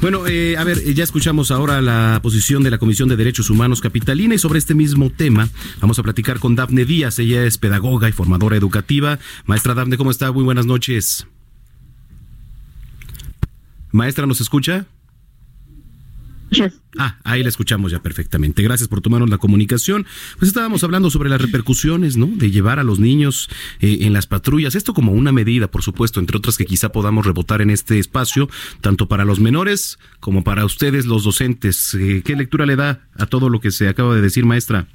Bueno, eh, a ver, eh, ya escuchamos ahora la posición de la Comisión de Derechos Humanos Capitalina y sobre este mismo tema vamos a platicar con Dafne Díaz. Ella es pedagoga y formadora educativa. Maestra Dafne, ¿cómo está? Muy buenas noches. Maestra, ¿nos escucha? Ah, ahí la escuchamos ya perfectamente. Gracias por tomarnos la comunicación. Pues estábamos hablando sobre las repercusiones, ¿no? De llevar a los niños eh, en las patrullas. Esto como una medida, por supuesto, entre otras que quizá podamos rebotar en este espacio, tanto para los menores como para ustedes, los docentes. Eh, ¿Qué lectura le da a todo lo que se acaba de decir, maestra?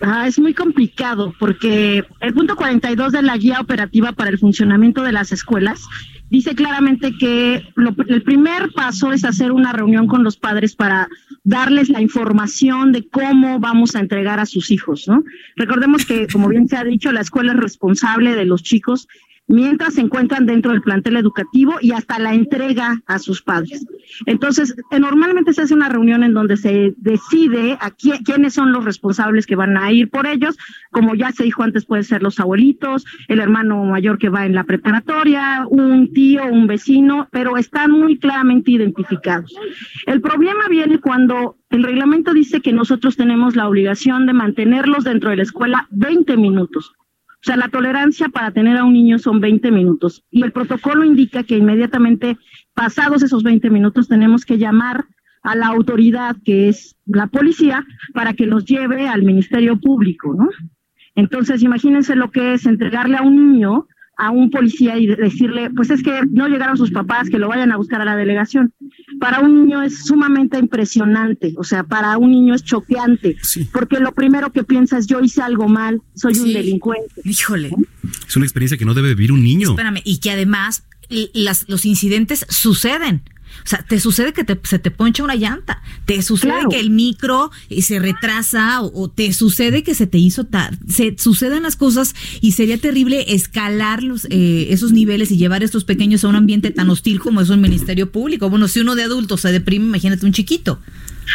Ah, es muy complicado porque el punto 42 de la guía operativa para el funcionamiento de las escuelas dice claramente que el primer paso es hacer una reunión con los padres para darles la información de cómo vamos a entregar a sus hijos, ¿no? Recordemos que, como bien se ha dicho, la escuela es responsable de los chicos mientras se encuentran dentro del plantel educativo y hasta la entrega a sus padres. Entonces, eh, normalmente se hace una reunión en donde se decide quiénes son los responsables que van a ir por ellos. Como ya se dijo antes, puede ser los abuelitos, el hermano mayor que va en la preparatoria, un tío, un vecino, pero están muy claramente identificados. El problema viene cuando el reglamento dice que nosotros tenemos la obligación de mantenerlos dentro de la escuela 20 minutos. O sea, la tolerancia para tener a un niño son 20 minutos y el protocolo indica que inmediatamente pasados esos 20 minutos tenemos que llamar a la autoridad que es la policía para que los lleve al Ministerio Público, ¿no? Entonces, imagínense lo que es entregarle a un niño a un policía y decirle, pues es que no llegaron sus papás, que lo vayan a buscar a la delegación. Para un niño es sumamente impresionante, o sea, para un niño es choqueante, porque lo primero que piensa es yo hice algo mal, soy un delincuente. Híjole. Es una experiencia que no debe vivir un niño. Espérame, y que además las, los incidentes suceden. O sea, te sucede que se te poncha una llanta, te sucede que el micro eh, se retrasa o, te sucede que se te hizo tarde, se suceden las cosas y sería terrible escalar los, eh, esos niveles y llevar a estos pequeños a un ambiente tan hostil como es un ministerio público. Bueno, si uno de adultos se deprime, imagínate un chiquito.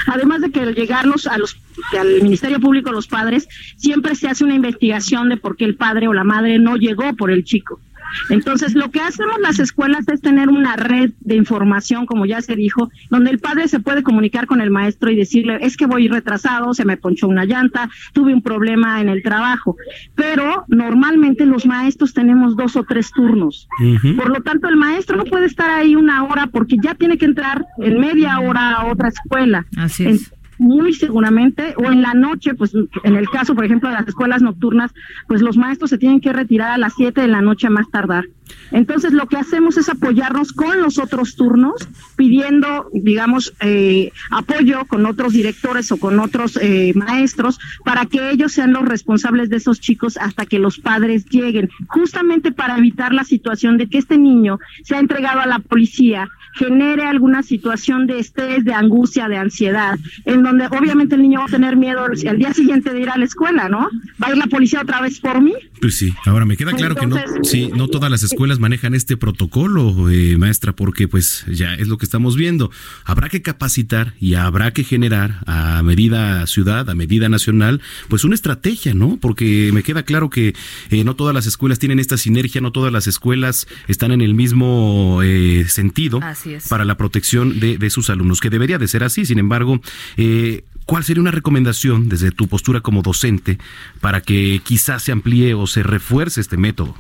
Además de que al llegarlos a los al Ministerio Público los padres, siempre se hace una investigación de por qué el padre o la madre no llegó por el chico. Entonces, lo que hacemos las escuelas es tener una red de información, como ya se dijo, donde el padre se puede comunicar con el maestro y decirle, es que voy retrasado, se me ponchó una llanta, tuve un problema en el trabajo. Pero normalmente los maestros tenemos dos o tres turnos. Por lo tanto, el maestro no puede estar ahí una hora porque ya tiene que entrar en media hora a otra escuela. Así es muy seguramente, o en la noche, pues en el caso, por ejemplo, de las escuelas nocturnas, pues los maestros se tienen que retirar a las 7 de la noche a más tardar. Entonces, lo que hacemos es apoyarnos con los otros turnos, pidiendo, digamos, eh, apoyo con otros directores o con otros eh, maestros para que ellos sean los responsables de esos chicos hasta que los padres lleguen, justamente para evitar la situación de que este niño sea entregado a la policía genere alguna situación de estrés, de angustia, de ansiedad, en donde obviamente el niño va a tener miedo el día siguiente de ir a la escuela, ¿no? ¿Va a ir la policía otra vez por mí? Pues sí, ahora me queda claro que no, sí, no todas las escuelas manejan este protocolo, eh, maestra, porque pues ya es lo que estamos viendo. Habrá que capacitar y habrá que generar a medida ciudad, a medida nacional, pues una estrategia, ¿no? Porque me queda claro que eh, no todas las escuelas tienen esta sinergia, no todas las escuelas están en el mismo eh, sentido para la protección de, de, sus alumnos, que debería de ser así. Sin embargo, eh, ¿cuál sería una recomendación desde tu postura como docente para que quizás se amplíe o se refuerce este método?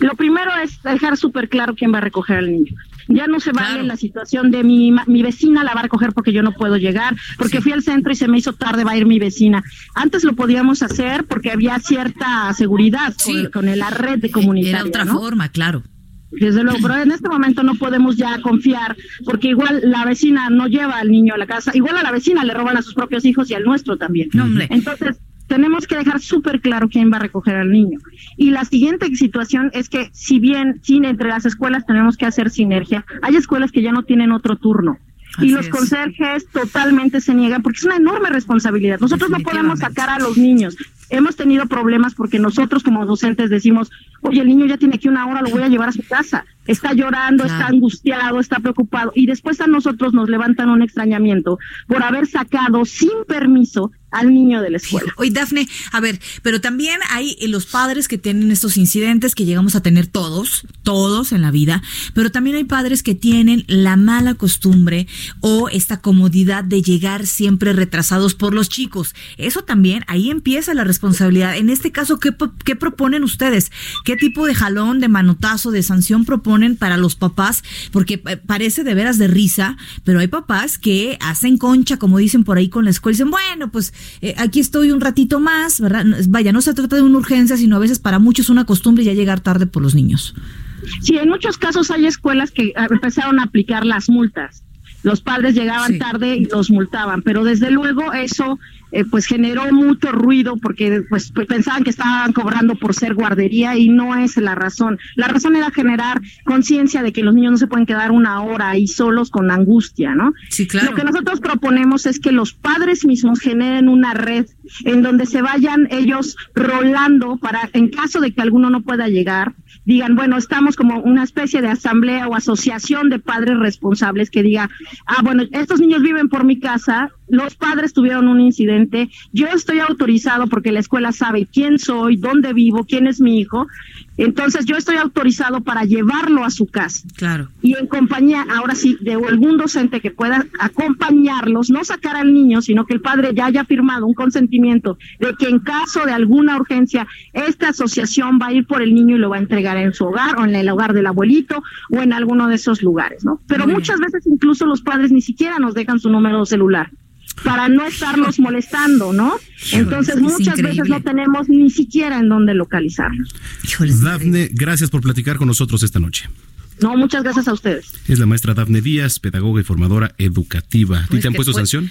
Lo primero es dejar súper claro quién va a recoger al niño. Ya no se vale la situación de mi, mi vecina la va a recoger porque yo no puedo llegar, porque fui al centro y se me hizo tarde, va a ir mi vecina. Antes lo podíamos hacer porque había cierta seguridad con, la red de comunidad. Era otra forma, claro. Desde luego, pero en este momento no podemos ya confiar, porque igual la vecina no lleva al niño a la casa, igual a la vecina le roban a sus propios hijos y al nuestro también. Entonces, tenemos que dejar súper claro quién va a recoger al niño. Y la siguiente situación es que si bien sin entre las escuelas tenemos que hacer sinergia, hay escuelas que ya no tienen otro turno. y los conserjes totalmente se niegan porque es una enorme responsabilidad. Nosotros no podemos sacar a los niños. Hemos tenido problemas porque nosotros como docentes decimos, oye, el niño ya tiene aquí una hora, lo voy a llevar a su casa. Está llorando, está angustiado, está preocupado. Y después a nosotros nos levantan un extrañamiento por haber sacado sin permiso al niño de la escuela. Oye, Dafne, a ver, pero también hay eh, los padres que tienen estos incidentes que llegamos a tener todos, todos en la vida, pero también hay padres que tienen la mala costumbre o esta comodidad de llegar siempre retrasados por los chicos. Eso también, ahí empieza la responsabilidad. En este caso, ¿qué, qué proponen ustedes? ¿Qué tipo de jalón, de manotazo, de sanción proponen para los papás? Porque eh, parece de veras de risa, pero hay papás que hacen concha, como dicen por ahí con la escuela, y dicen, bueno, pues eh, aquí estoy un ratito más, ¿verdad? Vaya, no se trata de una urgencia, sino a veces para muchos una costumbre ya llegar tarde por los niños. Sí, en muchos casos hay escuelas que ah, empezaron a aplicar las multas. Los padres llegaban tarde y los multaban, pero desde luego eso eh, pues generó mucho ruido porque pues, pues, pensaban que estaban cobrando por ser guardería y no es la razón. La razón era generar conciencia de que los niños no se pueden quedar una hora ahí solos con angustia, ¿no? Sí, claro. Lo que nosotros proponemos es que los padres mismos generen una red en donde se vayan ellos rolando para, en caso de que alguno no pueda llegar, digan, bueno, estamos como una especie de asamblea o asociación de padres responsables que diga, ah, bueno, estos niños viven por mi casa, los padres tuvieron un incidente, yo estoy autorizado porque la escuela sabe quién soy, dónde vivo, quién es mi hijo, entonces yo estoy autorizado para llevarlo a su casa. Claro. Y en compañía, ahora sí, de algún docente que pueda acompañarlos, no sacar al niño, sino que el padre ya haya firmado un consentimiento de que en caso de alguna urgencia, esta asociación va a ir por el niño y lo va a entregar en su hogar o en el hogar del abuelito o en alguno de esos lugares, ¿no? Pero muchas veces incluso los padres ni siquiera nos dejan su número celular para no estarlos molestando, ¿no? Entonces muchas veces no tenemos ni siquiera en dónde localizarlos. Dafne, gracias por platicar con nosotros esta noche. No, muchas gracias a ustedes. Es la maestra Dafne Díaz, pedagoga y formadora educativa. ¿A ti te han puesto sanción?